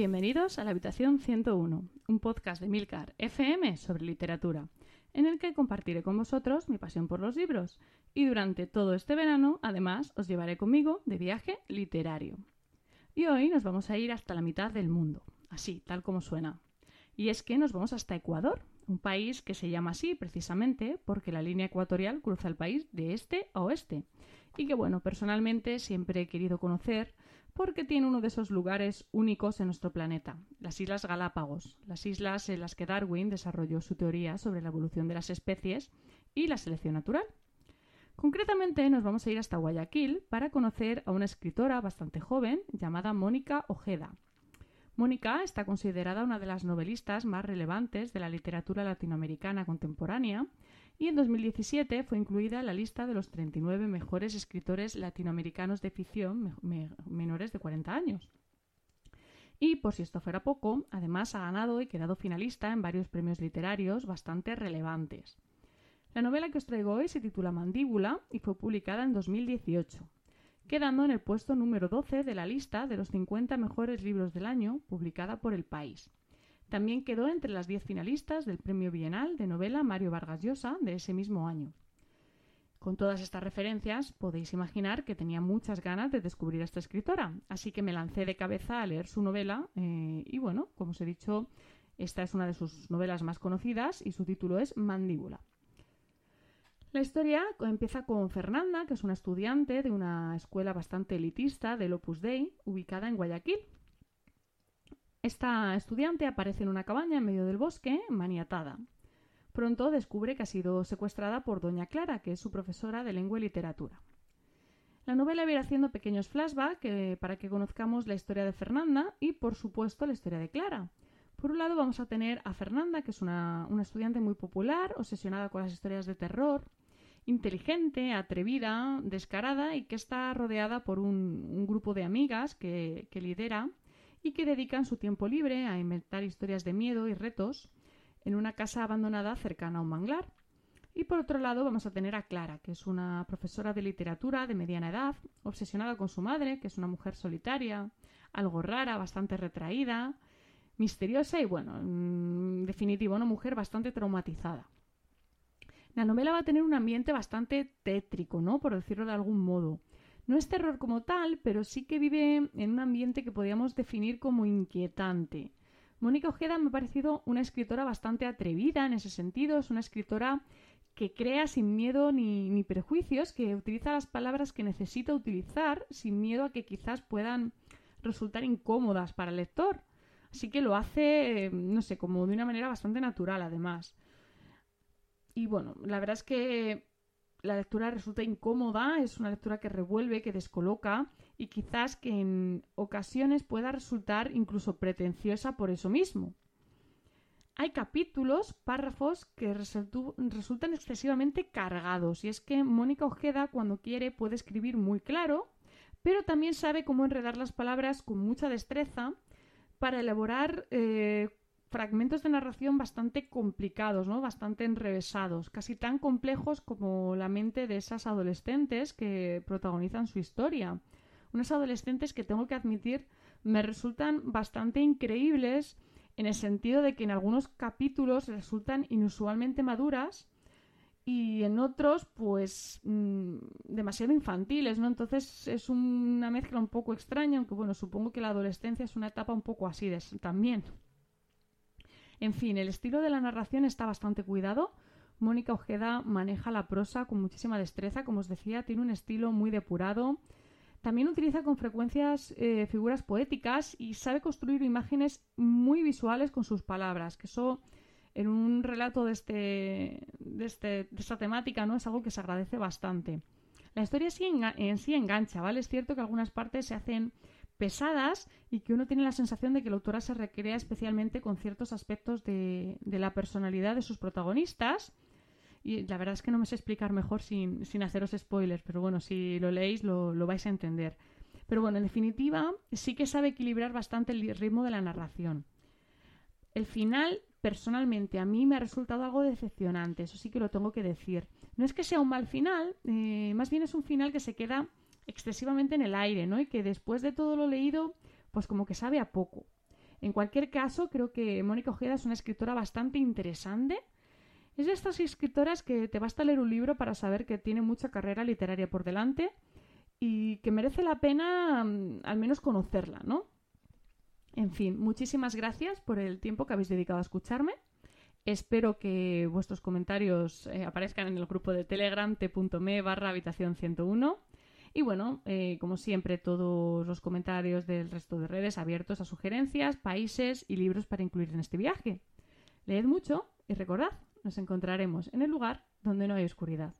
Bienvenidos a la Habitación 101, un podcast de Milcar FM sobre literatura, en el que compartiré con vosotros mi pasión por los libros y durante todo este verano, además, os llevaré conmigo de viaje literario. Y hoy nos vamos a ir hasta la mitad del mundo, así, tal como suena. Y es que nos vamos hasta Ecuador, un país que se llama así precisamente porque la línea ecuatorial cruza el país de este a oeste y que bueno, personalmente siempre he querido conocer porque tiene uno de esos lugares únicos en nuestro planeta, las Islas Galápagos, las islas en las que Darwin desarrolló su teoría sobre la evolución de las especies y la selección natural. Concretamente nos vamos a ir hasta Guayaquil para conocer a una escritora bastante joven llamada Mónica Ojeda. Mónica está considerada una de las novelistas más relevantes de la literatura latinoamericana contemporánea y en 2017 fue incluida en la lista de los 39 mejores escritores latinoamericanos de ficción menores de 40 años. Y por si esto fuera poco, además ha ganado y quedado finalista en varios premios literarios bastante relevantes. La novela que os traigo hoy se titula Mandíbula y fue publicada en 2018, quedando en el puesto número 12 de la lista de los 50 mejores libros del año publicada por El País. También quedó entre las 10 finalistas del Premio Bienal de Novela Mario Vargas Llosa de ese mismo año. Con todas estas referencias podéis imaginar que tenía muchas ganas de descubrir a esta escritora, así que me lancé de cabeza a leer su novela eh, y bueno, como os he dicho, esta es una de sus novelas más conocidas y su título es Mandíbula. La historia empieza con Fernanda, que es una estudiante de una escuela bastante elitista del Opus Dei, ubicada en Guayaquil, esta estudiante aparece en una cabaña en medio del bosque, maniatada. Pronto descubre que ha sido secuestrada por Doña Clara, que es su profesora de lengua y literatura. La novela va haciendo pequeños flashbacks eh, para que conozcamos la historia de Fernanda y, por supuesto, la historia de Clara. Por un lado vamos a tener a Fernanda, que es una, estudiante muy popular, obsesionada con las historias de terror, inteligente, atrevida, descarada y que está rodeada por un, grupo de amigas que lidera y que dedican su tiempo libre a inventar historias de miedo y retos en una casa abandonada cercana a un manglar. Y por otro lado vamos a tener a Clara, que es una profesora de literatura de mediana edad, obsesionada con su madre, que es una mujer solitaria, algo rara, bastante retraída, misteriosa y bueno, en definitivo, una mujer bastante traumatizada. La novela va a tener un ambiente bastante tétrico, ¿no? Por decirlo de algún modo. No es terror como tal, pero sí que vive en un ambiente que podríamos definir como inquietante. Mónica Ojeda me ha parecido una escritora bastante atrevida en ese sentido, es una escritora que crea sin miedo ni, prejuicios, que utiliza las palabras que necesita utilizar sin miedo a que quizás puedan resultar incómodas para el lector. Así que lo hace, no sé, como de una manera bastante natural además. Y bueno, la verdad es que la lectura resulta incómoda, es una lectura que revuelve, que descoloca y quizás que en ocasiones pueda resultar incluso pretenciosa por eso mismo. Hay capítulos, párrafos que resultan excesivamente cargados y es que Mónica Ojeda cuando quiere puede escribir muy claro, pero también sabe cómo enredar las palabras con mucha destreza para elaborar eh, fragmentos de narración bastante complicados, ¿no? bastante enrevesados, casi tan complejos como la mente de esas adolescentes que protagonizan su historia. Unas adolescentes que tengo que admitir me resultan bastante increíbles en el sentido de que en algunos capítulos resultan inusualmente maduras y en otros pues mm, demasiado infantiles, ¿no? Entonces es una mezcla un poco extraña, aunque bueno, supongo que la adolescencia es una etapa un poco así de, también. En fin, el estilo de la narración está bastante cuidado. Mónica Ojeda maneja la prosa con muchísima destreza, como os decía, tiene un estilo muy depurado. También utiliza con frecuencias eh, figuras poéticas y sabe construir imágenes muy visuales con sus palabras, que eso en un relato de, este, de, este, de esta temática no es algo que se agradece bastante. La historia en sí engancha, ¿vale? Es cierto que algunas partes se hacen pesadas y que uno tiene la sensación de que la autora se recrea especialmente con ciertos aspectos de, la personalidad de sus protagonistas. Y la verdad es que no me sé explicar mejor sin, haceros spoilers, pero bueno, si lo leéis lo, lo vais a entender. Pero bueno, en definitiva, sí que sabe equilibrar bastante el ritmo de la narración. El final, personalmente, a mí me ha resultado algo decepcionante, eso sí que lo tengo que decir. No es que sea un mal final, eh, más bien es un final que se queda excesivamente en el aire, ¿no? Y que después de todo lo leído, pues como que sabe a poco. En cualquier caso, creo que Mónica Ojeda es una escritora bastante interesante. Es de estas escritoras que te basta leer un libro para saber que tiene mucha carrera literaria por delante y que merece la pena mm, al menos conocerla, ¿no? En fin, muchísimas gracias por el tiempo que habéis dedicado a escucharme. Espero que vuestros comentarios eh, aparezcan en el grupo de Telegram t.me barra habitación 101. Y bueno, eh, como siempre, todos los comentarios del resto de redes abiertos a sugerencias, países y libros para incluir en este viaje. Leed mucho y recordad, nos encontraremos en el lugar donde no hay oscuridad.